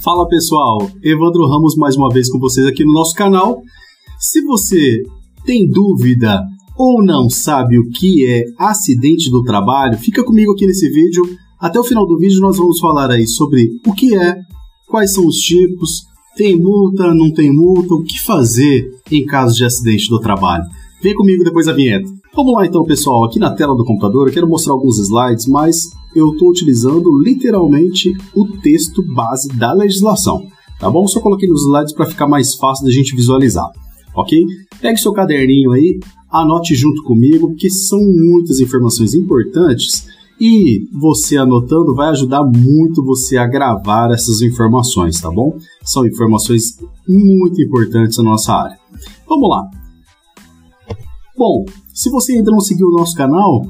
Fala pessoal, Evandro Ramos mais uma vez com vocês aqui no nosso canal. Se você tem dúvida ou não sabe o que é acidente do trabalho, fica comigo aqui nesse vídeo. Até o final do vídeo nós vamos falar aí sobre o que é, quais são os tipos, tem multa, não tem multa, o que fazer em caso de acidente do trabalho. Vem comigo depois da vinheta. Vamos lá então, pessoal. Aqui na tela do computador eu quero mostrar alguns slides, mas eu estou utilizando literalmente o texto base da legislação. Tá bom? Só coloquei nos slides para ficar mais fácil da gente visualizar. Ok? Pegue seu caderninho aí, anote junto comigo, porque são muitas informações importantes e você anotando vai ajudar muito você a gravar essas informações, tá bom? São informações muito importantes na nossa área. Vamos lá. Bom, se você ainda não seguiu o nosso canal,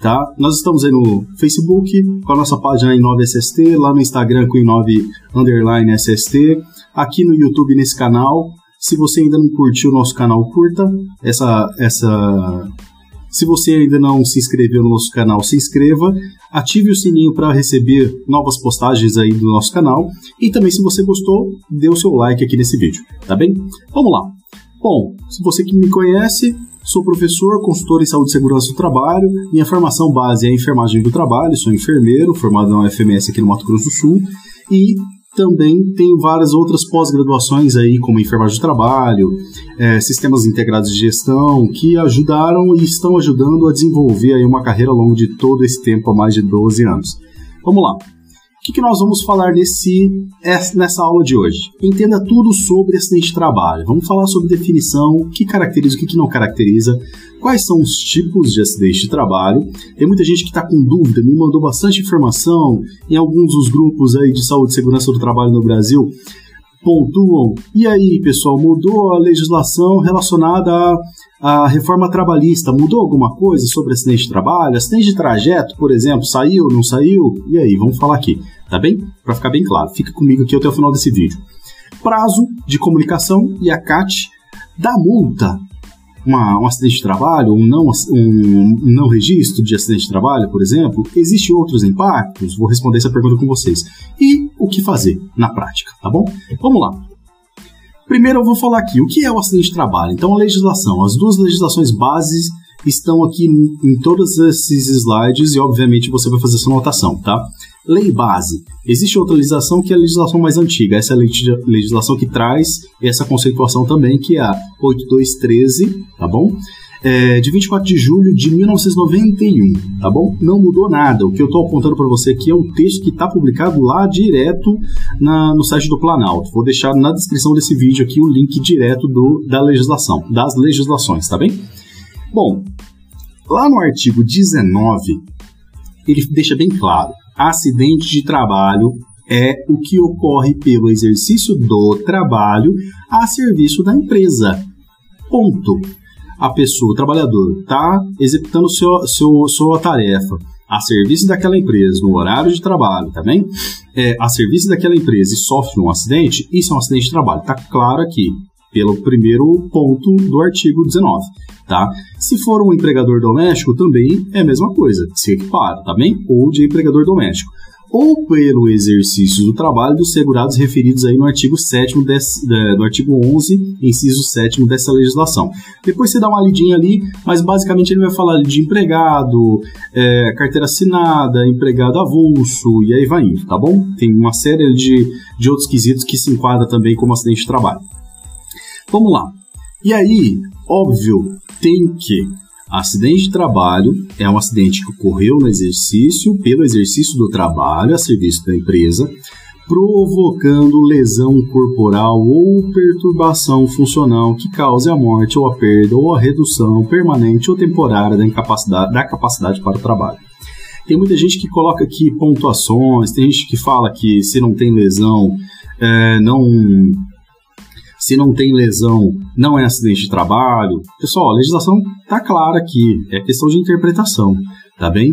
tá? Nós estamos aí no Facebook com a nossa página i9SST, lá no Instagram com i9 underline SST, aqui no YouTube nesse canal. Se você ainda não curtiu o nosso canal, curta essa essa se você ainda não se inscreveu no nosso canal, se inscreva, ative o sininho para receber novas postagens aí do nosso canal e também se você gostou, dê o seu like aqui nesse vídeo, tá bem? Vamos lá. Bom, se você que me conhece, sou professor, consultor em saúde e segurança do trabalho. Minha formação base é enfermagem do trabalho, sou enfermeiro, formado na UFMS aqui no Mato Grosso do Sul e também tenho várias outras pós-graduações aí, como enfermagem do trabalho, é, sistemas integrados de gestão, que ajudaram e estão ajudando a desenvolver aí uma carreira ao longo de todo esse tempo, há mais de 12 anos. Vamos lá que, que nós vamos falar nesse, nessa aula de hoje? Entenda tudo sobre acidente de trabalho. Vamos falar sobre definição, o que caracteriza, o que, que não caracteriza, quais são os tipos de acidente de trabalho. Tem muita gente que está com dúvida, me mandou bastante informação em alguns dos grupos aí de saúde e segurança do trabalho no Brasil pontuam. E aí, pessoal, mudou a legislação relacionada à, à, reforma trabalhista? Mudou alguma coisa sobre acidente de trabalho? Acidente de trajeto, por exemplo, saiu, não saiu? E aí, vamos falar aqui, tá bem? Para ficar bem claro, fica comigo aqui até o final desse vídeo. Prazo de comunicação e a CAT da multa uma, um acidente de trabalho, um não, um, não registro de acidente de trabalho, por exemplo, existem outros impactos? Vou responder essa pergunta com vocês. E o que fazer na prática, tá bom? Vamos lá. Primeiro eu vou falar aqui o que é o acidente de trabalho. Então, a legislação, as duas legislações bases estão aqui em todos esses slides e, obviamente, você vai fazer sua anotação, tá? Lei base. Existe outra legislação que é a legislação mais antiga. Essa é a legislação que traz essa conceituação também, que é a 8213, tá bom? É, de 24 de julho de 1991, tá bom? Não mudou nada. O que eu estou apontando para você aqui é um texto que está publicado lá direto na, no site do Planalto. Vou deixar na descrição desse vídeo aqui o link direto do, da legislação, das legislações, tá bem? Bom, lá no artigo 19, ele deixa bem claro: acidente de trabalho é o que ocorre pelo exercício do trabalho a serviço da empresa. Ponto. A pessoa, o trabalhador, está executando seu, seu, sua tarefa a serviço daquela empresa no horário de trabalho, tá? É, a serviço daquela empresa e sofre um acidente, isso é um acidente de trabalho. Está claro aqui pelo primeiro ponto do artigo 19, tá? Se for um empregador doméstico, também é a mesma coisa, se equipara, tá bem? Ou de empregador doméstico. Ou pelo exercício do trabalho dos segurados referidos aí no artigo 7 desse, no artigo 11, inciso 7 dessa legislação. Depois você dá uma lidinha ali, mas basicamente ele vai falar de empregado, é, carteira assinada, empregado avulso, e aí vai indo, tá bom? Tem uma série de, de outros quesitos que se enquadra também como acidente de trabalho. Vamos lá. E aí, óbvio, tem que acidente de trabalho é um acidente que ocorreu no exercício, pelo exercício do trabalho a serviço da empresa, provocando lesão corporal ou perturbação funcional que cause a morte ou a perda ou a redução permanente ou temporária da incapacidade da capacidade para o trabalho. Tem muita gente que coloca aqui pontuações, tem gente que fala que se não tem lesão, é, não se não tem lesão, não é acidente de trabalho. Pessoal, a legislação tá clara aqui, é questão de interpretação, tá bem?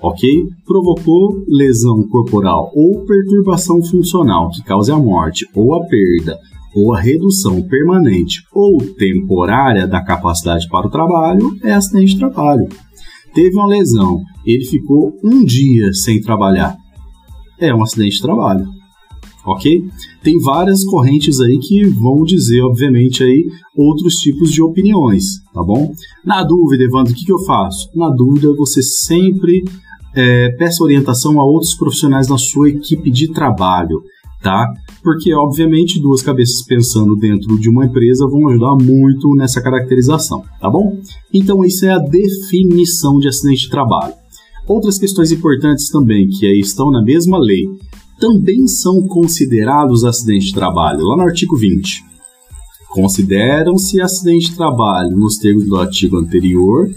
Ok? Provocou lesão corporal ou perturbação funcional que cause a morte ou a perda ou a redução permanente ou temporária da capacidade para o trabalho é acidente de trabalho. Teve uma lesão, ele ficou um dia sem trabalhar. É um acidente de trabalho. Ok? Tem várias correntes aí que vão dizer, obviamente, aí outros tipos de opiniões, tá bom? Na dúvida, Evandro, o que, que eu faço? Na dúvida, você sempre é, peça orientação a outros profissionais da sua equipe de trabalho, tá? Porque, obviamente, duas cabeças pensando dentro de uma empresa vão ajudar muito nessa caracterização, tá bom? Então, isso é a definição de acidente de trabalho. Outras questões importantes também, que aí estão na mesma lei, também são considerados acidentes de trabalho, lá no artigo 20. Consideram-se acidente de trabalho, nos termos do artigo anterior,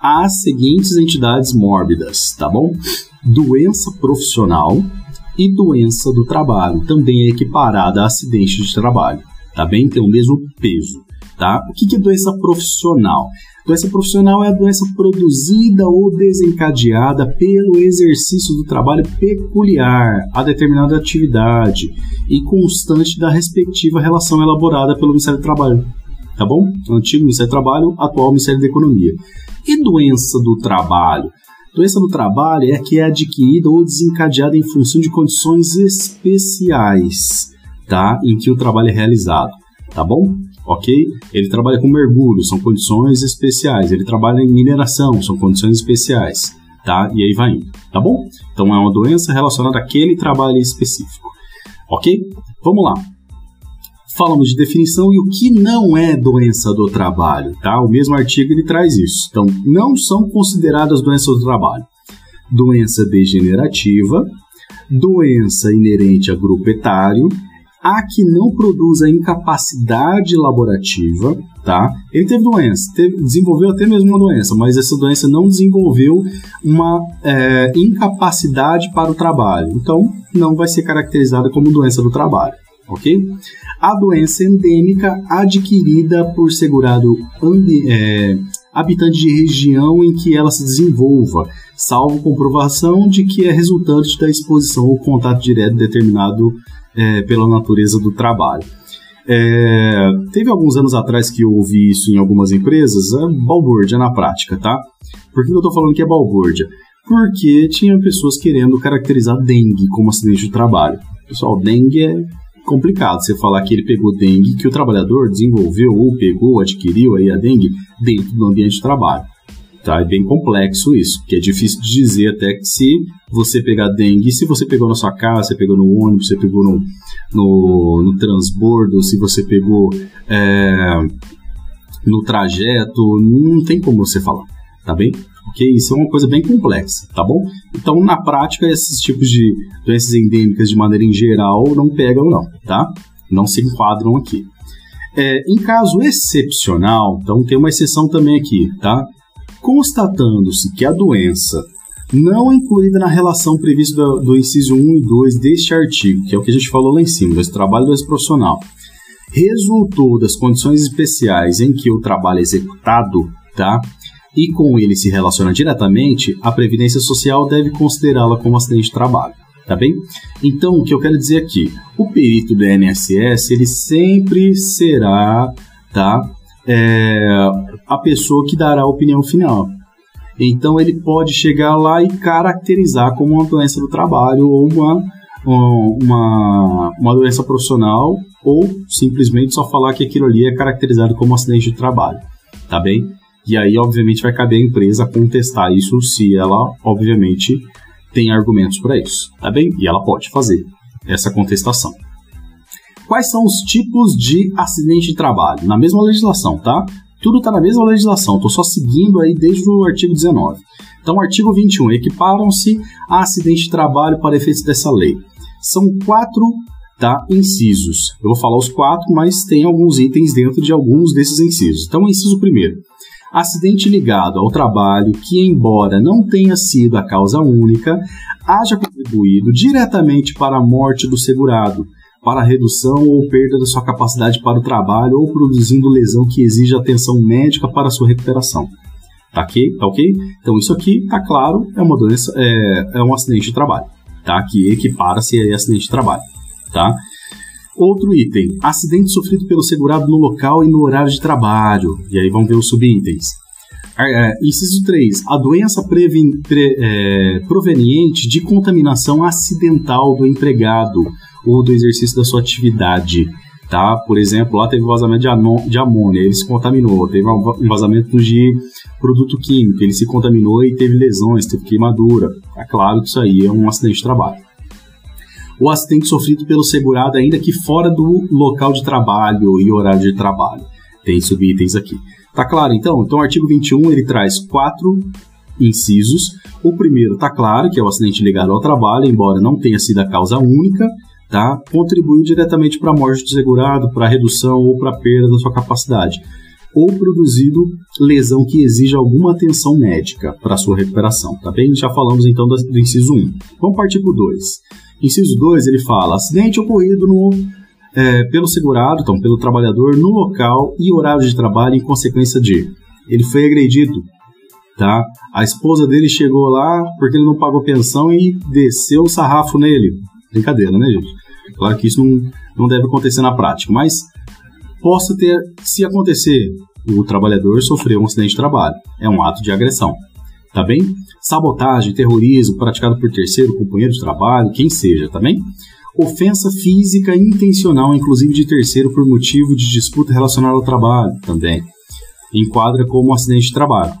as seguintes entidades mórbidas, tá bom? Doença profissional e doença do trabalho, também é equiparada a acidente de trabalho, tá bem? Tem o mesmo peso, tá? O que é doença profissional? Doença profissional é a doença produzida ou desencadeada pelo exercício do trabalho peculiar a determinada atividade e constante da respectiva relação elaborada pelo Ministério do Trabalho. Tá bom? Antigo Ministério do Trabalho, atual Ministério da Economia. E doença do trabalho? Doença do trabalho é a que é adquirida ou desencadeada em função de condições especiais, tá? Em que o trabalho é realizado, tá bom? Ok? Ele trabalha com mergulho, são condições especiais. Ele trabalha em mineração, são condições especiais, tá? E aí vai indo, tá bom? Então é uma doença relacionada àquele trabalho específico, ok? Vamos lá. Falamos de definição e o que não é doença do trabalho, tá? O mesmo artigo ele traz isso. Então, não são consideradas doenças do trabalho. Doença degenerativa, doença inerente a grupo etário, a que não produz a incapacidade laborativa, tá? Ele teve doença, teve, desenvolveu até mesmo uma doença, mas essa doença não desenvolveu uma é, incapacidade para o trabalho. Então, não vai ser caracterizada como doença do trabalho, ok? A doença endêmica adquirida por segurado é, habitante de região em que ela se desenvolva, salvo comprovação de que é resultante da exposição ou contato direto determinado é, pela natureza do trabalho. É, teve alguns anos atrás que eu ouvi isso em algumas empresas, é balbúrdia na prática, tá? Por que eu estou falando que é balbúrdia? Porque tinha pessoas querendo caracterizar dengue como acidente de trabalho. Pessoal, dengue é complicado você falar que ele pegou dengue, que o trabalhador desenvolveu ou pegou, adquiriu aí a dengue dentro do ambiente de trabalho. Tá? É bem complexo isso, que é difícil de dizer até que se você pegar dengue, se você pegou na sua casa, pegou no ônibus, pegou no, no, no transbordo, se você pegou é, no trajeto, não tem como você falar, tá bem? Porque isso é uma coisa bem complexa, tá bom? Então, na prática, esses tipos de doenças endêmicas, de maneira em geral, não pegam, não, tá? Não se enquadram aqui. É, em caso excepcional, então tem uma exceção também aqui, tá? Constatando-se que a doença não incluída na relação prevista do, do, inciso 1 e 2 deste artigo, que é o que a gente falou lá em cima, do trabalho do profissional, resultou das condições especiais em que o trabalho é executado, tá? E com ele se relaciona diretamente, a Previdência Social deve considerá-la como acidente de trabalho, tá bem? Então, o que eu quero dizer aqui, o perito do INSS, ele sempre será, tá? é, a pessoa que dará a opinião final. Então ele pode chegar lá e caracterizar como uma doença do trabalho ou uma, uma, uma doença profissional ou simplesmente só falar que aquilo ali é caracterizado como um acidente de trabalho, tá bem? E aí, obviamente, vai caber à empresa contestar isso se ela, obviamente, tem argumentos para isso, tá bem? E ela pode fazer essa contestação. Quais são os tipos de acidente de trabalho? Na mesma legislação, tá? Tudo está na mesma legislação, estou só seguindo aí desde o artigo 19. Então, artigo 21, equiparam-se a acidente de trabalho para efeitos dessa lei. São quatro tá, incisos. Eu vou falar os quatro, mas tem alguns itens dentro de alguns desses incisos. Então, inciso primeiro. Acidente ligado ao trabalho que, embora não tenha sido a causa única, haja contribuído diretamente para a morte do segurado, para redução ou perda da sua capacidade para o trabalho ou produzindo lesão que exija atenção médica para sua recuperação. Tá ok? Tá ok? Então isso aqui, tá claro, é uma doença, é, é um acidente de trabalho, tá? Que equipara-se a acidente de trabalho, tá? Outro item, acidente sofrido pelo segurado no local e no horário de trabalho. E aí vamos ver os subitens. É, inciso 3. A doença previn, pre, é, proveniente de contaminação acidental do empregado ou do exercício da sua atividade. Tá? Por exemplo, lá teve vazamento de, de amônia, ele se contaminou. Teve um vazamento de produto químico, ele se contaminou e teve lesões, teve queimadura. É claro que isso aí é um acidente de trabalho. O acidente sofrido pelo segurado, ainda que fora do local de trabalho e horário de trabalho. Tem subitens aqui. Tá claro, então? Então, o artigo 21 ele traz quatro incisos. O primeiro tá claro, que é o acidente ligado ao trabalho, embora não tenha sido a causa única, tá? Contribuiu diretamente para a morte do segurado, para a redução ou para a perda da sua capacidade, ou produzido lesão que exija alguma atenção médica para sua recuperação, tá bem? Já falamos então do, do inciso 1. Vamos partir para o 2. Inciso 2, ele fala: acidente ocorrido no é, pelo segurado, então pelo trabalhador, no local e horário de trabalho em consequência de ele foi agredido, tá? A esposa dele chegou lá porque ele não pagou pensão e desceu o sarrafo nele. Brincadeira, né, gente? Claro que isso não, não deve acontecer na prática, mas possa ter, se acontecer, o trabalhador sofreu um acidente de trabalho. É um ato de agressão. Tá bem? Sabotagem, terrorismo praticado por terceiro, companheiro de trabalho, quem seja, tá bem? Ofensa física intencional, inclusive de terceiro, por motivo de disputa relacionada ao trabalho, também. Enquadra como um acidente de trabalho.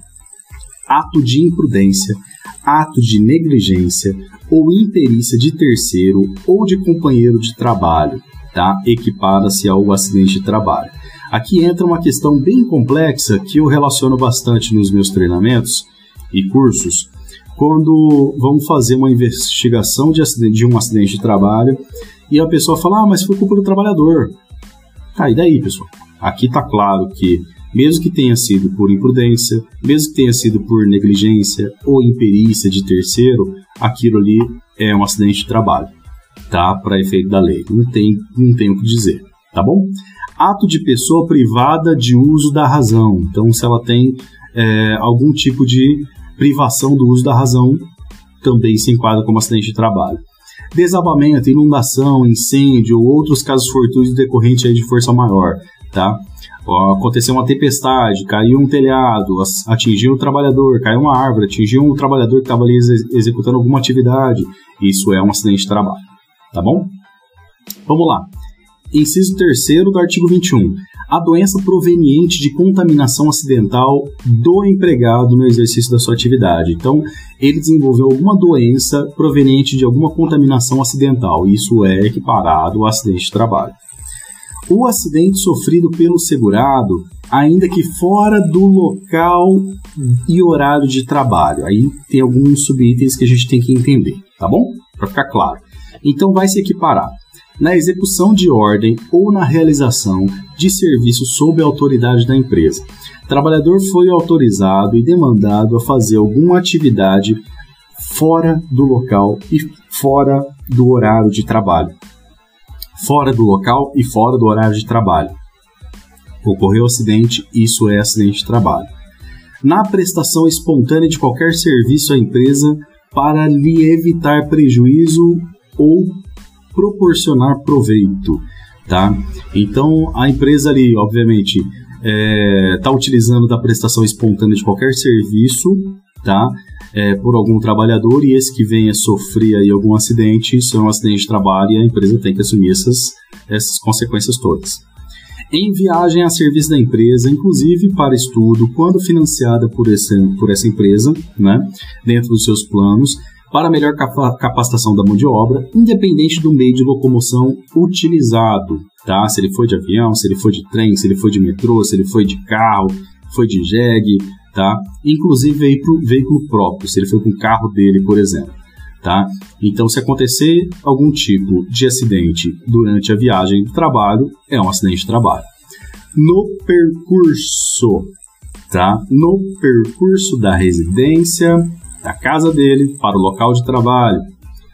Ato de imprudência, ato de negligência ou imperícia de terceiro ou de companheiro de trabalho, tá? Equipada-se ao acidente de trabalho. Aqui entra uma questão bem complexa que eu relaciono bastante nos meus treinamentos e cursos, quando vamos fazer uma investigação de, acidente, de um acidente de trabalho e a pessoa fala, ah, mas foi culpa do trabalhador. Tá, e daí, pessoal? Aqui tá claro que, mesmo que tenha sido por imprudência, mesmo que tenha sido por negligência ou imperícia de terceiro, aquilo ali é um acidente de trabalho, tá? Para efeito da lei. Não tem, não tem o que dizer, tá bom? Ato de pessoa privada de uso da razão. Então, se ela tem é, algum tipo de privação do uso da razão também se enquadra como acidente de trabalho. Desabamento, inundação, incêndio ou outros casos fortuitos decorrentes de força maior, tá? Aconteceu uma tempestade, caiu um telhado, atingiu o trabalhador, caiu uma árvore, atingiu um trabalhador que estava ali ex executando alguma atividade. Isso é um acidente de trabalho, tá bom? Vamos lá. Inciso 3 do artigo 21 a doença proveniente de contaminação acidental do empregado no exercício da sua atividade. Então, ele desenvolveu alguma doença proveniente de alguma contaminação acidental. Isso é equiparado ao acidente de trabalho. O acidente sofrido pelo segurado, ainda que fora do local e horário de trabalho. Aí tem alguns subitens que a gente tem que entender, tá bom? Para ficar claro. Então vai se equiparar na execução de ordem ou na realização de serviço sob a autoridade da empresa. Trabalhador foi autorizado e demandado a fazer alguma atividade fora do local e fora do horário de trabalho. Fora do local e fora do horário de trabalho. Ocorreu acidente, isso é acidente de trabalho. Na prestação espontânea de qualquer serviço à empresa para lhe evitar prejuízo ou proporcionar proveito, tá? Então a empresa ali, obviamente, está é, tá utilizando da prestação espontânea de qualquer serviço, tá? É, por algum trabalhador e esse que venha sofrer aí algum acidente, isso é um acidente de trabalho e a empresa tem que assumir essas, essas consequências todas. Em viagem a serviço da empresa, inclusive para estudo, quando financiada por, esse, por essa empresa, né, dentro dos seus planos, para melhor capacitação da mão de obra, independente do meio de locomoção utilizado, tá? Se ele foi de avião, se ele foi de trem, se ele foi de metrô, se ele foi de carro, foi de jegue, tá? Inclusive veículo, veículo próprio, se ele foi com o carro dele, por exemplo, tá? Então, se acontecer algum tipo de acidente durante a viagem do trabalho, é um acidente de trabalho. No percurso, tá? No percurso da residência, da casa dele para o local de trabalho,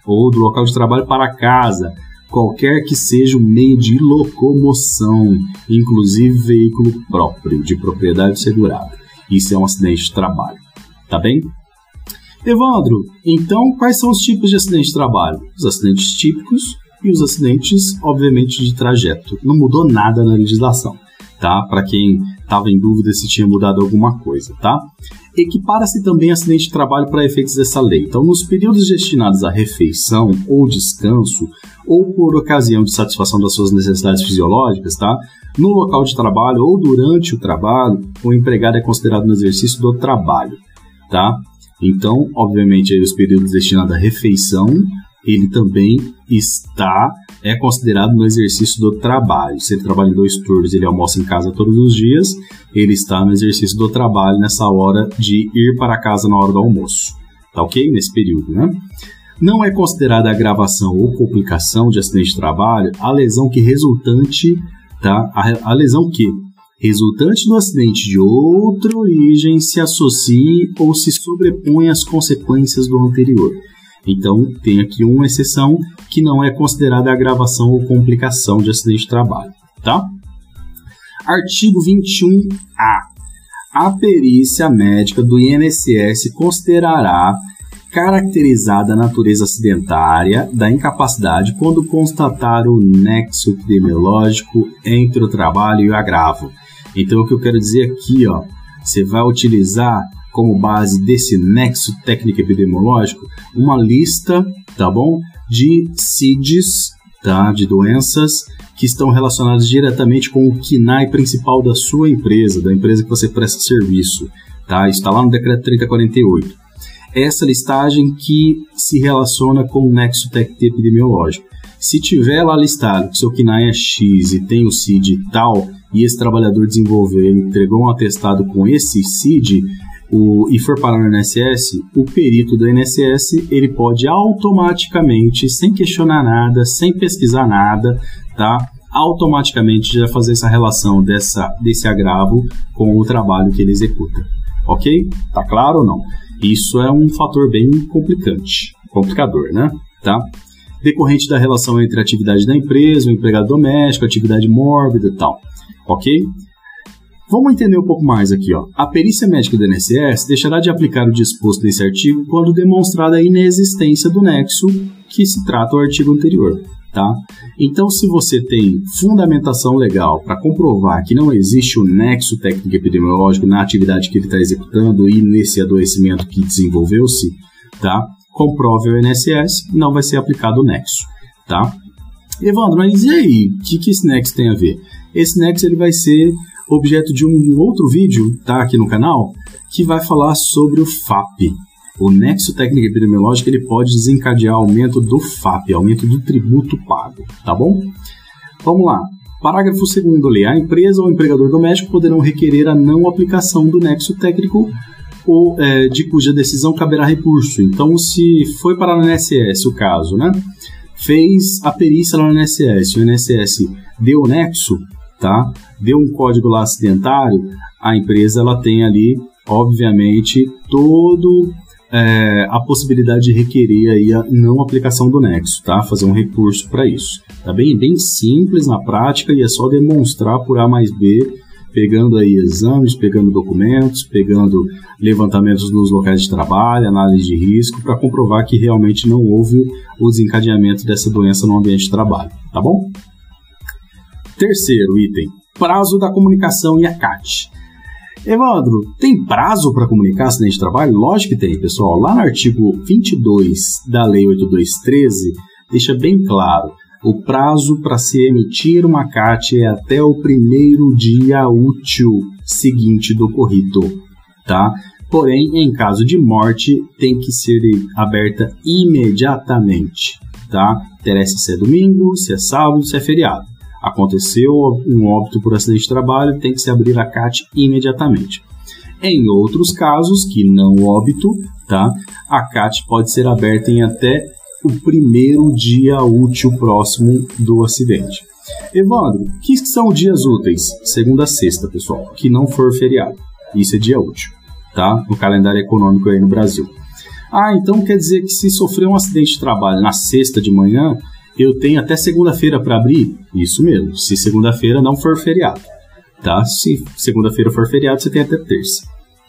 ou do local de trabalho para casa, qualquer que seja o meio de locomoção, inclusive veículo próprio, de propriedade segurada. Isso é um acidente de trabalho. Tá bem? Evandro, então quais são os tipos de acidente de trabalho? Os acidentes típicos e os acidentes, obviamente, de trajeto. Não mudou nada na legislação, tá? Para quem estava em dúvida se tinha mudado alguma coisa, tá? Equipara-se também acidente de trabalho para efeitos dessa lei. Então, nos períodos destinados à refeição ou descanso, ou por ocasião de satisfação das suas necessidades fisiológicas, tá? No local de trabalho ou durante o trabalho, o empregado é considerado no exercício do trabalho, tá? Então, obviamente, os períodos destinados à refeição, ele também está é considerado no exercício do trabalho. Se ele trabalha em dois turnos, ele almoça em casa todos os dias, ele está no exercício do trabalho nessa hora de ir para casa na hora do almoço. Tá ok? Nesse período, né? Não é considerada agravação ou complicação de acidente de trabalho a lesão que resultante, tá? A, a lesão que resultante do acidente de outra origem se associe ou se sobrepõe às consequências do anterior. Então, tem aqui uma exceção que não é considerada agravação ou complicação de acidente de trabalho, tá? Artigo 21A. A perícia médica do INSS considerará caracterizada a natureza acidentária da incapacidade quando constatar o nexo epidemiológico entre o trabalho e o agravo. Então, o que eu quero dizer aqui, ó, você vai utilizar como base desse nexo técnico epidemiológico uma lista, tá bom, de CIDs, tá, de doenças que estão relacionadas diretamente com o KINAI principal da sua empresa, da empresa que você presta serviço, tá? Está lá no decreto 3048. Essa listagem que se relaciona com o nexo epidemiológico. Se tiver lá listado que seu KINAI é X e tem o CID tal, e esse trabalhador desenvolveu, entregou um atestado com esse CID, o, e for parar no INSS, o perito do INSS ele pode automaticamente, sem questionar nada, sem pesquisar nada, tá? automaticamente já fazer essa relação dessa, desse agravo com o trabalho que ele executa. Ok? Tá claro ou não? Isso é um fator bem complicante, complicador, né? Tá? Decorrente da relação entre a atividade da empresa, o empregado doméstico, atividade mórbida e tal. Ok? Vamos entender um pouco mais aqui. Ó. A perícia médica do INSS deixará de aplicar o disposto desse artigo quando demonstrada a inexistência do nexo que se trata o artigo anterior. Tá? Então, se você tem fundamentação legal para comprovar que não existe o um nexo técnico epidemiológico na atividade que ele está executando e nesse adoecimento que desenvolveu-se, tá? comprove o INSS, não vai ser aplicado o nexo. Tá? Evandro, mas e aí? O que, que esse nexo tem a ver? Esse nexo ele vai ser objeto de um outro vídeo, tá aqui no canal, que vai falar sobre o FAP. O nexo técnico epidemiológico ele pode desencadear aumento do FAP, aumento do tributo pago, tá bom? Vamos lá. Parágrafo 2 lei. A empresa ou empregador doméstico poderão requerer a não aplicação do nexo técnico ou é, de cuja decisão caberá recurso. Então, se foi para o INSS o caso, né? Fez a perícia lá no INSS, o INSS deu o nexo, tá? Deu um código lá acidentário, a empresa ela tem ali, obviamente, todo é, a possibilidade de requerer aí a não aplicação do nexo, tá? Fazer um recurso para isso. Tá bem, bem simples na prática e é só demonstrar por A mais B, pegando aí exames, pegando documentos, pegando levantamentos nos locais de trabalho, análise de risco, para comprovar que realmente não houve o desencadeamento dessa doença no ambiente de trabalho, tá bom? Terceiro item, prazo da comunicação e a CAT. Evandro, tem prazo para comunicar acidente de trabalho? Lógico que tem, pessoal. Lá no artigo 22 da Lei 8213, deixa bem claro: o prazo para se emitir uma CAT é até o primeiro dia útil seguinte do ocorrido, tá? Porém, em caso de morte, tem que ser aberta imediatamente, tá? Interessa se é domingo, se é sábado, se é feriado aconteceu um óbito por acidente de trabalho, tem que se abrir a CAT imediatamente. Em outros casos, que não óbito, tá? a CAT pode ser aberta em até o primeiro dia útil próximo do acidente. Evandro, que são dias úteis? Segunda a sexta, pessoal, que não for feriado. Isso é dia útil, tá? No calendário econômico aí no Brasil. Ah, então quer dizer que se sofrer um acidente de trabalho na sexta de manhã, eu tenho até segunda-feira para abrir? Isso mesmo, se segunda-feira não for feriado. Tá? Se segunda-feira for feriado, você tem até terça.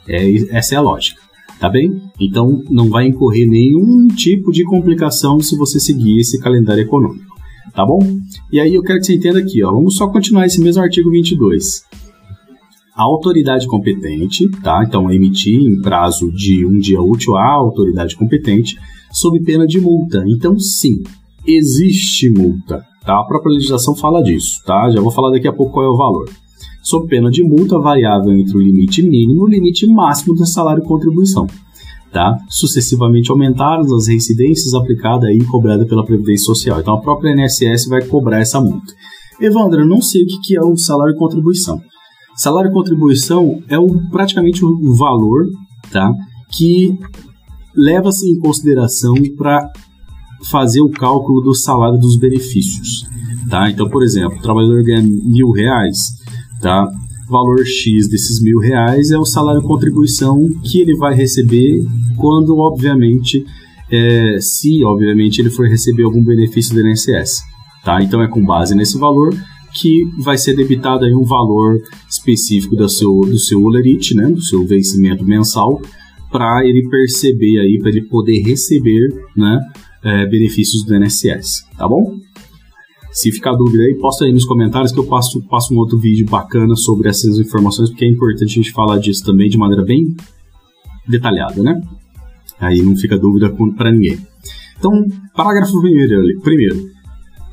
É, essa é a lógica. Tá bem? Então não vai incorrer nenhum tipo de complicação se você seguir esse calendário econômico. Tá bom? E aí eu quero que você entenda aqui, ó. Vamos só continuar esse mesmo artigo 22. a autoridade competente, tá? Então, emitir em prazo de um dia útil à autoridade competente, sob pena de multa. Então, sim, existe multa, tá? A própria legislação fala disso, tá? Já vou falar daqui a pouco qual é o valor. Sob pena de multa variável entre o limite mínimo e o limite máximo do salário contribuição tá? sucessivamente aumentadas as reincidências aplicadas e cobrada pela Previdência Social. Então a própria INSS vai cobrar essa multa. Evandro, eu não sei o que é o salário de contribuição. Salário de contribuição é o, praticamente o valor tá, que leva-se em consideração para fazer o cálculo do salário dos benefícios. Tá? Então, por exemplo, o trabalhador ganha mil reais, tá? valor X desses mil reais é o salário contribuição que ele vai receber quando, obviamente, é, se, obviamente, ele for receber algum benefício do INSS. Tá? Então é com base nesse valor que vai ser debitado aí um valor específico do seu, do seu olerite, né, do seu vencimento mensal, para ele perceber aí, para ele poder receber né, é, benefícios do INSS, tá bom? Se ficar dúvida aí, posta aí nos comentários que eu passo, passo um outro vídeo bacana sobre essas informações, porque é importante a gente falar disso também de maneira bem detalhada, né? Aí não fica dúvida para ninguém. Então, parágrafo primeiro, primeiro.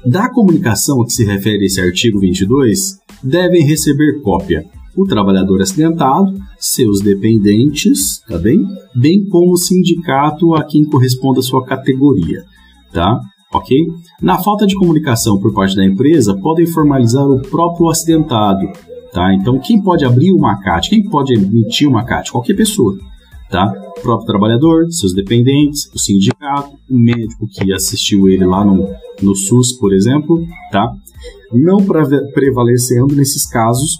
Da comunicação a que se refere esse artigo 22, devem receber cópia o trabalhador acidentado, seus dependentes, tá bem? Bem como o sindicato a quem corresponde a sua categoria, tá? ok? Na falta de comunicação por parte da empresa, podem formalizar o próprio acidentado, tá? Então, quem pode abrir uma CAT, quem pode emitir uma CAT? Qualquer pessoa, tá? O próprio trabalhador, seus dependentes, o sindicato, o médico que assistiu ele lá no, no SUS, por exemplo, tá? Não prevalecendo nesses casos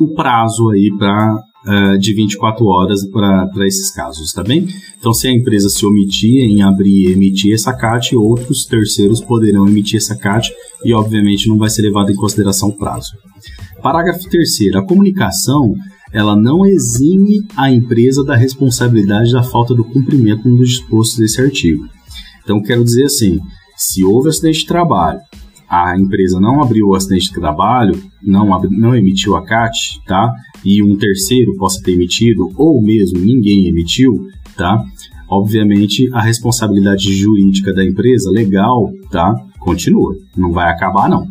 o prazo aí para uh, de 24 horas para esses casos, tá bem? Então, se a empresa se omitir em abrir e emitir essa CAT, outros terceiros poderão emitir essa CAT e, obviamente, não vai ser levado em consideração o prazo. Parágrafo 3 A comunicação ela não exime a empresa da responsabilidade da falta do cumprimento dos dispostos desse artigo. Então, quero dizer assim, se houve acidente de trabalho, a empresa não abriu o acidente de trabalho, não, não emitiu a CAT, tá? E um terceiro possa ter emitido, ou mesmo ninguém emitiu, tá? Obviamente, a responsabilidade jurídica da empresa, legal, tá? Continua. Não vai acabar, não,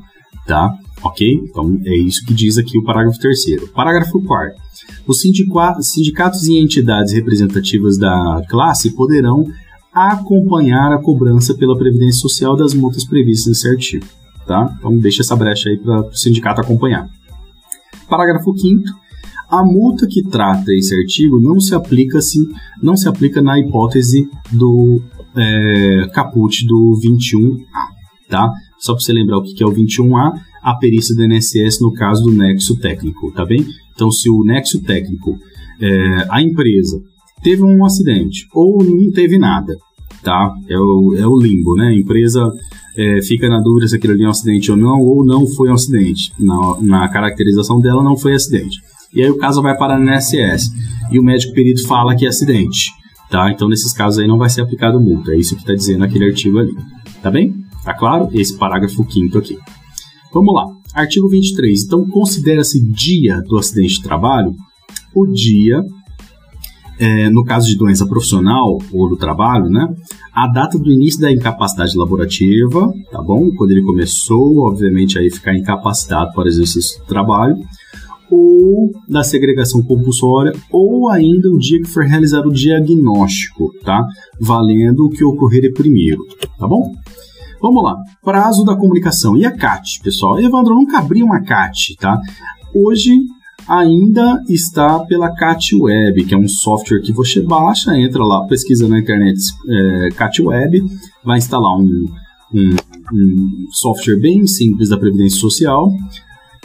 tá? Ok? Então, é isso que diz aqui o parágrafo terceiro. Parágrafo quarto. Os sindicatos e entidades representativas da classe poderão acompanhar a cobrança pela Previdência Social das multas previstas nesse artigo tá? Então deixa essa brecha aí para o sindicato acompanhar. Parágrafo 5 a multa que trata esse artigo não se aplica se não se aplica na hipótese do é, caput do 21A, tá? Só para você lembrar o que é o 21A, a perícia do INSS no caso do nexo técnico, tá bem? Então, se o nexo técnico, é, a empresa teve um acidente ou não teve nada, tá? É o, é o limbo, né? A empresa é, fica na dúvida se aquilo ali é um acidente ou não, ou não foi um acidente. Na, na caracterização dela, não foi acidente. E aí o caso vai parar no INSS. E o médico perito fala que é acidente. Tá? Então, nesses casos aí, não vai ser aplicado multa. É isso que está dizendo aquele artigo ali. Tá bem? Tá claro? Esse parágrafo quinto aqui. Vamos lá. Artigo 23. Então, considera-se dia do acidente de trabalho o dia é, no caso de doença profissional ou do trabalho, né, a data do início da incapacidade laborativa, tá bom? Quando ele começou, obviamente, aí ficar incapacitado para exercício do trabalho, ou da segregação compulsória, ou ainda o dia que for realizado o diagnóstico, tá? Valendo o que ocorrer primeiro, tá bom? Vamos lá. Prazo da comunicação. E a CAT, pessoal? Evandro, nunca abri uma CAT, tá? Hoje ainda está pela Cat Web, que é um software que você baixa, entra lá, pesquisa na internet é, Cat Web, vai instalar um, um, um software bem simples da Previdência Social,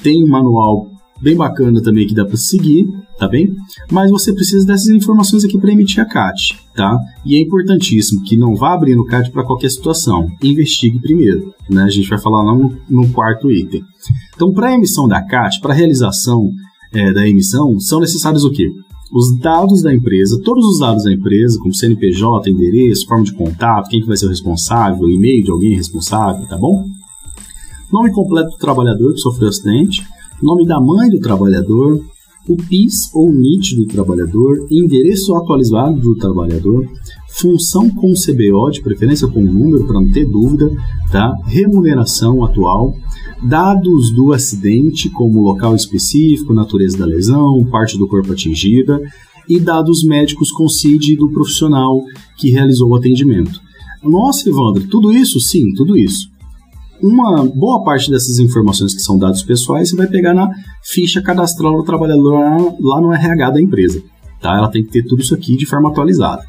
tem um manual bem bacana também que dá para seguir, tá bem? Mas você precisa dessas informações aqui para emitir a CAT, tá? E é importantíssimo que não vá abrindo CAT para qualquer situação. Investigue primeiro, né? A gente vai falar lá no, no quarto item. Então, para emissão da CAT, para realização é, da emissão, são necessários o quê? Os dados da empresa, todos os dados da empresa, como CNPJ, endereço, forma de contato, quem que vai ser o responsável, e-mail de alguém responsável, tá bom? Nome completo do trabalhador que sofreu acidente, nome da mãe do trabalhador, o PIS ou NIT do trabalhador, endereço atualizado do trabalhador, função com CBO, de preferência com número para não ter dúvida, tá? remuneração atual, dados do acidente, como local específico, natureza da lesão, parte do corpo atingida, e dados médicos com CID do profissional que realizou o atendimento. Nossa, Evandro, tudo isso? Sim, tudo isso. Uma boa parte dessas informações que são dados pessoais você vai pegar na ficha cadastral do trabalhador lá no RH da empresa. Tá? Ela tem que ter tudo isso aqui de forma atualizada.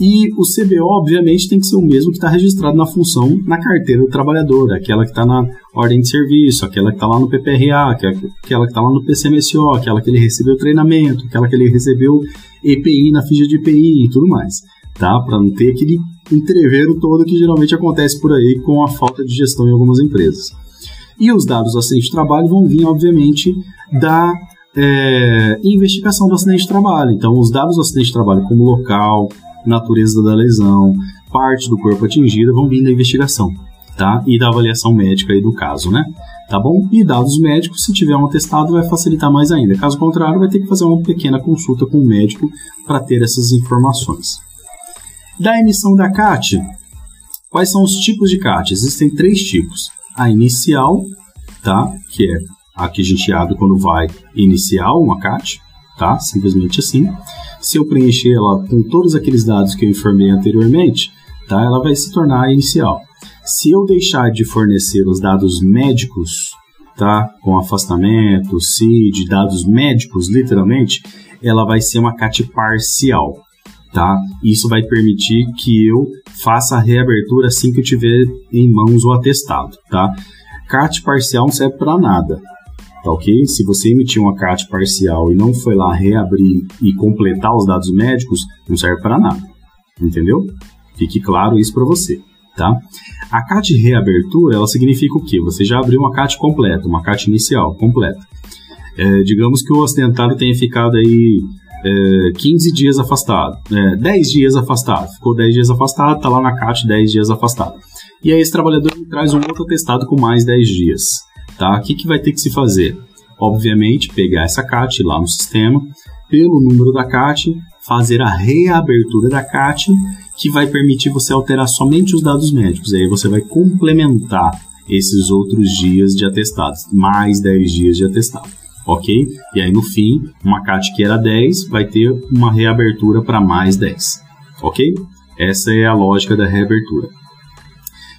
E o CBO, obviamente, tem que ser o mesmo que está registrado na função na carteira do trabalhador, aquela que está na ordem de serviço, aquela que está lá no PPRA, aquela que está lá no PCMSO, aquela que ele recebeu treinamento, aquela que ele recebeu EPI na ficha de EPI e tudo mais, tá? Para não ter aquele entreveiro todo que geralmente acontece por aí com a falta de gestão em algumas empresas. E os dados do acidente de trabalho vão vir, obviamente, da é, investigação do acidente de trabalho. Então, os dados do acidente de trabalho, como local, natureza da lesão, parte do corpo atingida, vão vir da investigação, tá? E da avaliação médica aí do caso, né? Tá bom? E dados médicos, se tiver um atestado, vai facilitar mais ainda. Caso contrário, vai ter que fazer uma pequena consulta com o médico para ter essas informações. Da emissão da CAT, quais são os tipos de CAT? Existem três tipos. A inicial, tá? Que é a que a gente abre quando vai iniciar uma CAT, tá? Simplesmente assim. Se eu preencher ela com todos aqueles dados que eu informei anteriormente, tá? Ela vai se tornar inicial. Se eu deixar de fornecer os dados médicos, tá? Com afastamento, CID, dados médicos, literalmente, ela vai ser uma CAT parcial, tá? Isso vai permitir que eu faça a reabertura assim que eu tiver em mãos o atestado, tá? CAT parcial não serve para nada, tá ok? Se você emitiu uma CAT parcial e não foi lá reabrir e completar os dados médicos, não serve para nada, entendeu? Fique claro isso para você, tá? A CAT reabertura, ela significa o quê? Você já abriu uma CAT completa, uma CAT inicial completa. É, digamos que o acidentado tenha ficado aí é, 15 dias afastado, é, 10 dias afastado, ficou 10 dias afastado, está lá na CAT 10 dias afastado. E aí esse trabalhador traz um outro atestado com mais 10 dias. Tá? O que, que vai ter que se fazer? Obviamente, pegar essa CAT lá no sistema, pelo número da CAT, fazer a reabertura da CAT, que vai permitir você alterar somente os dados médicos. Aí você vai complementar esses outros dias de atestados, mais 10 dias de atestado. Ok? E aí no fim, uma CAT que era 10 vai ter uma reabertura para mais 10. Ok? Essa é a lógica da reabertura.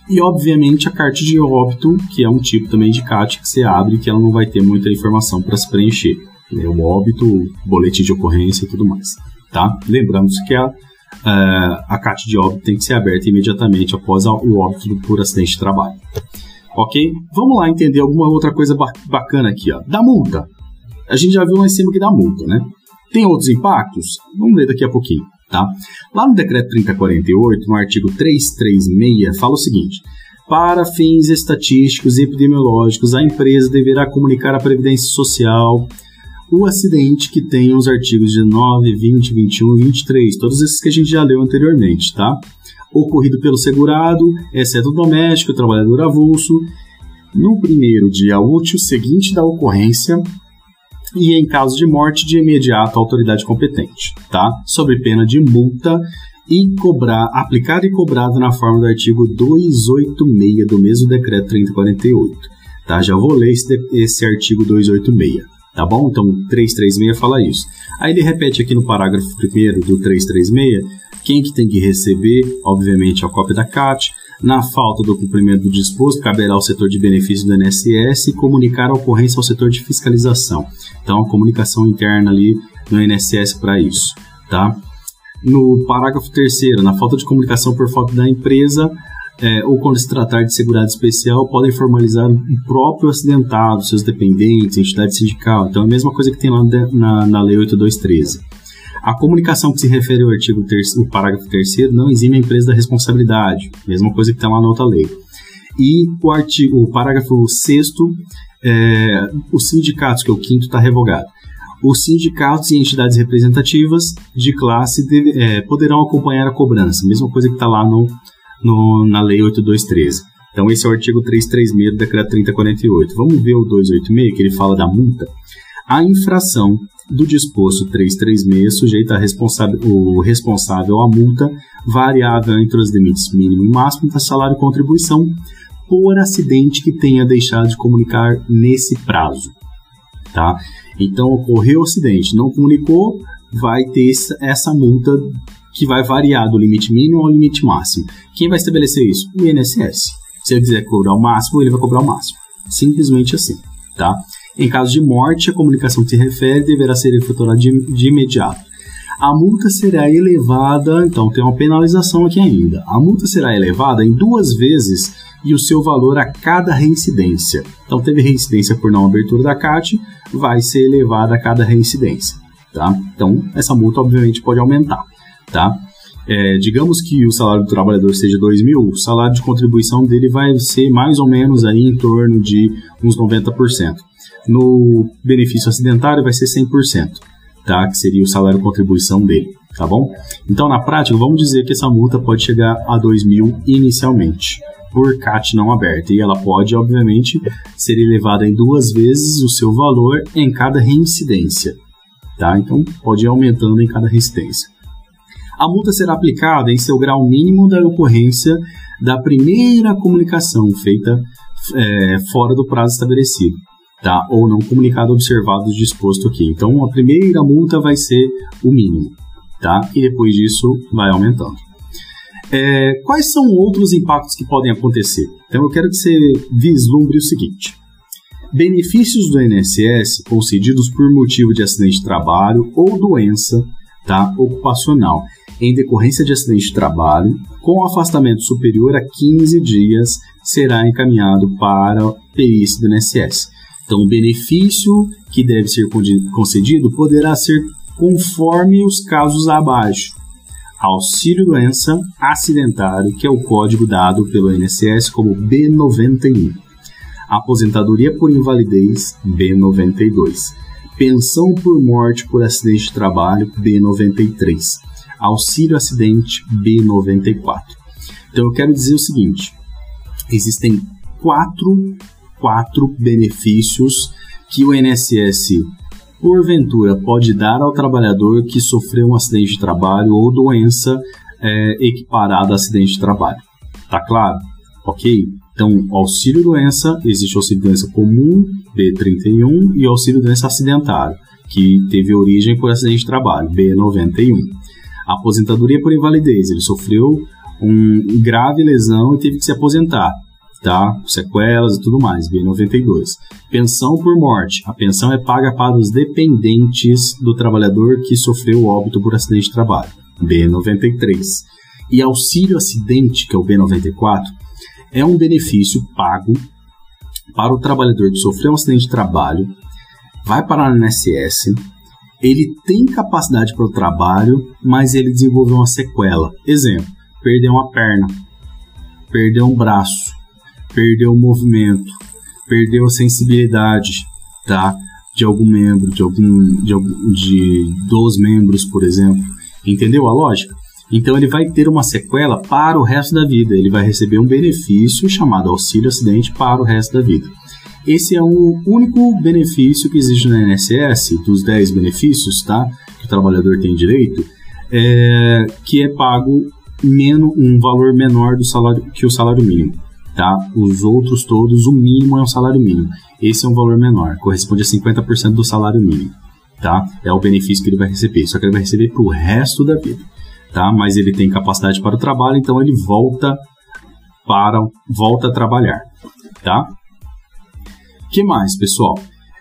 E, obviamente, a carta de óbito, que é um tipo também de CAT que você abre que ela não vai ter muita informação para se preencher. É o óbito, boletim de ocorrência e tudo mais. Tá? Lembrando que a, uh, a CAT de óbito tem que ser aberta imediatamente após o óbito por acidente de trabalho. Ok? Vamos lá entender alguma outra coisa bacana aqui. Ó. Da multa. A gente já viu lá em cima que dá multa, né? Tem outros impactos? Vamos ver daqui a pouquinho. Tá? Lá no decreto 3048, no artigo 336, fala o seguinte: para fins estatísticos e epidemiológicos, a empresa deverá comunicar à Previdência Social o acidente que tem os artigos 19, 20, 21 e 23, todos esses que a gente já leu anteriormente, tá? Ocorrido pelo segurado, exceto o doméstico, trabalhador avulso, no primeiro dia útil seguinte da ocorrência, e em caso de morte de imediato à autoridade competente, tá? Sob pena de multa e cobrar, aplicada e cobrada na forma do artigo 286 do mesmo decreto 3048, tá? Já vou ler esse, esse artigo 286, tá bom? Então, 336 fala isso. Aí ele repete aqui no parágrafo 1 do 336, quem que tem que receber, obviamente, a cópia da CAT, na falta do cumprimento do disposto, caberá ao setor de benefícios do INSS comunicar a ocorrência ao setor de fiscalização. Então, a comunicação interna ali no INSS para isso, tá? No parágrafo terceiro, na falta de comunicação por falta da empresa, é, ou quando se tratar de segurado especial, podem formalizar o próprio acidentado, seus dependentes, entidade sindical. Então, é a mesma coisa que tem lá na, na Lei 8213. A comunicação que se refere ao artigo terceiro, parágrafo 3 não exime a empresa da responsabilidade, mesma coisa que está lá na outra lei. E o artigo, o parágrafo 6 é, os sindicatos, que é o quinto, está revogado. Os sindicatos e entidades representativas de classe deve, é, poderão acompanhar a cobrança, mesma coisa que está lá no, no, na Lei 8213. Então, esse é o artigo 336 do Decreto 3048. Vamos ver o 286, que ele fala da multa. A infração do disposto 336, sujeita responsável, o responsável à multa variável entre os limites mínimo e máximo da salário e contribuição por acidente que tenha deixado de comunicar nesse prazo. Tá? Então, ocorreu o acidente, não comunicou, vai ter essa multa que vai variar do limite mínimo ao limite máximo. Quem vai estabelecer isso? O INSS. Se ele quiser cobrar o máximo, ele vai cobrar o máximo. Simplesmente assim, tá? Em caso de morte, a comunicação que se refere deverá ser efetuada de, de imediato. A multa será elevada, então tem uma penalização aqui ainda. A multa será elevada em duas vezes e o seu valor a cada reincidência. Então, teve reincidência por não abertura da CAT, vai ser elevada a cada reincidência. Tá? Então, essa multa obviamente pode aumentar. Tá? É, digamos que o salário do trabalhador seja 2 mil, o salário de contribuição dele vai ser mais ou menos aí em torno de uns 90%. No benefício acidentário vai ser 100%, tá? que seria o salário contribuição dele. Tá bom? Então, na prática, vamos dizer que essa multa pode chegar a 2 mil inicialmente por CAT não aberta e ela pode, obviamente, ser elevada em duas vezes o seu valor em cada reincidência. Tá? Então, pode ir aumentando em cada reincidência. A multa será aplicada em seu grau mínimo da ocorrência da primeira comunicação feita é, fora do prazo estabelecido, tá? ou não comunicado observado disposto aqui. Então, a primeira multa vai ser o mínimo, tá? e depois disso vai aumentando. É, quais são outros impactos que podem acontecer? Então eu quero que você vislumbre o seguinte: benefícios do INSS concedidos por motivo de acidente de trabalho ou doença tá, ocupacional em decorrência de acidente de trabalho, com afastamento superior a 15 dias, será encaminhado para perícia do INSS. Então, o benefício que deve ser concedido poderá ser conforme os casos abaixo, auxílio doença acidentário, que é o código dado pelo INSS como B91. Aposentadoria por invalidez, B92. Pensão por morte por acidente de trabalho, B93. Auxílio acidente, B94. Então eu quero dizer o seguinte: existem quatro, quatro benefícios que o INSS porventura pode dar ao trabalhador que sofreu um acidente de trabalho ou doença é, equiparada a acidente de trabalho. Tá claro? Ok? Então, auxílio doença, existe auxílio doença comum, B31, e auxílio doença acidentário, que teve origem por acidente de trabalho, B91. Aposentadoria por invalidez, ele sofreu um grave lesão e teve que se aposentar tá? Sequelas e tudo mais, B92. Pensão por morte. A pensão é paga para os dependentes do trabalhador que sofreu óbito por acidente de trabalho, B93. E auxílio acidente, que é o B94, é um benefício pago para o trabalhador que sofreu um acidente de trabalho, vai parar no INSS, ele tem capacidade para o trabalho, mas ele desenvolveu uma sequela. Exemplo, perdeu uma perna, perdeu um braço, perdeu o movimento, perdeu a sensibilidade, tá? De algum membro, de algum, de, de dos membros, por exemplo. Entendeu a lógica? Então ele vai ter uma sequela para o resto da vida. Ele vai receber um benefício chamado auxílio acidente para o resto da vida. Esse é o único benefício que existe no INSS, dos 10 benefícios, tá? Que o trabalhador tem direito, é, que é pago menos, um valor menor do salário que o salário mínimo tá? Os outros todos, o mínimo é um salário mínimo. Esse é um valor menor, corresponde a 50% do salário mínimo, tá? É o benefício que ele vai receber, só que ele vai receber para o resto da vida, tá? Mas ele tem capacidade para o trabalho, então ele volta para volta a trabalhar, tá? Que mais, pessoal?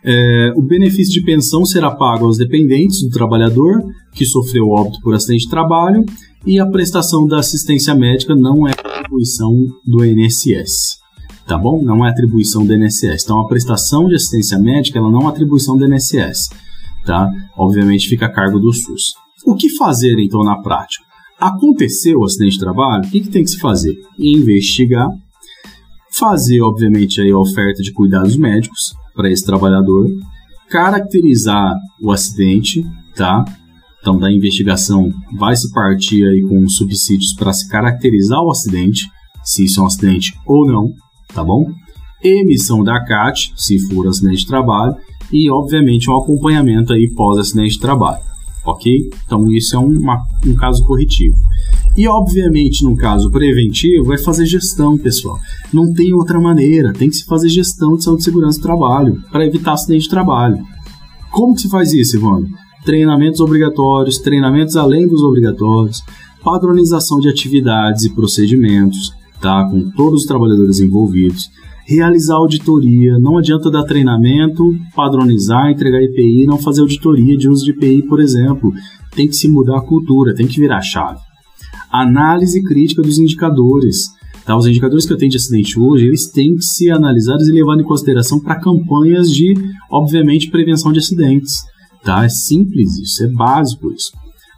É, o benefício de pensão será pago aos dependentes do trabalhador que sofreu óbito por acidente de trabalho e a prestação da assistência médica não é atribuição do INSS. Tá bom? Não é atribuição do INSS. Então, a prestação de assistência médica ela não é atribuição do INSS. Tá? Obviamente, fica a cargo do SUS. O que fazer, então, na prática? Aconteceu o acidente de trabalho, o que, que tem que se fazer? Investigar, fazer, obviamente, aí a oferta de cuidados médicos para esse trabalhador, caracterizar o acidente, tá? Então, da investigação vai se partir aí com subsídios para se caracterizar o acidente, se isso é um acidente ou não, tá bom? Emissão da CAT, se for acidente de trabalho, e, obviamente, um acompanhamento aí pós-acidente de trabalho, ok? Então, isso é uma, um caso corretivo. E, obviamente, no caso preventivo, é fazer gestão, pessoal. Não tem outra maneira, tem que se fazer gestão de saúde e segurança do trabalho para evitar acidente de trabalho. Como que se faz isso, Ivone? Treinamentos obrigatórios, treinamentos além dos obrigatórios, padronização de atividades e procedimentos, tá? Com todos os trabalhadores envolvidos, realizar auditoria. Não adianta dar treinamento, padronizar, entregar EPI, não fazer auditoria de uso de EPI, por exemplo. Tem que se mudar a cultura, tem que virar chave. Análise crítica dos indicadores. Tá? Os indicadores que eu tenho de acidente hoje, eles têm que ser analisados e levados em consideração para campanhas de, obviamente, prevenção de acidentes. Tá? É simples isso, é básico isso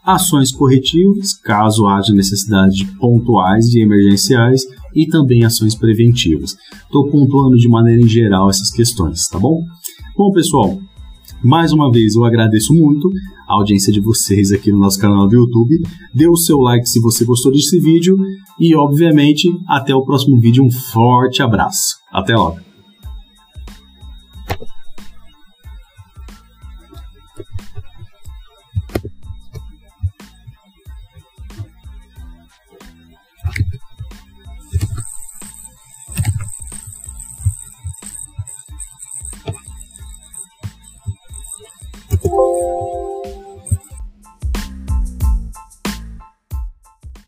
ações corretivas, caso haja necessidade de pontuais e emergenciais, e também ações preventivas. Estou pontuando de maneira em geral essas questões, tá bom? Bom, pessoal, mais uma vez eu agradeço muito a audiência de vocês aqui no nosso canal do YouTube. Dê o seu like se você gostou desse vídeo e, obviamente, até o próximo vídeo. Um forte abraço. Até logo.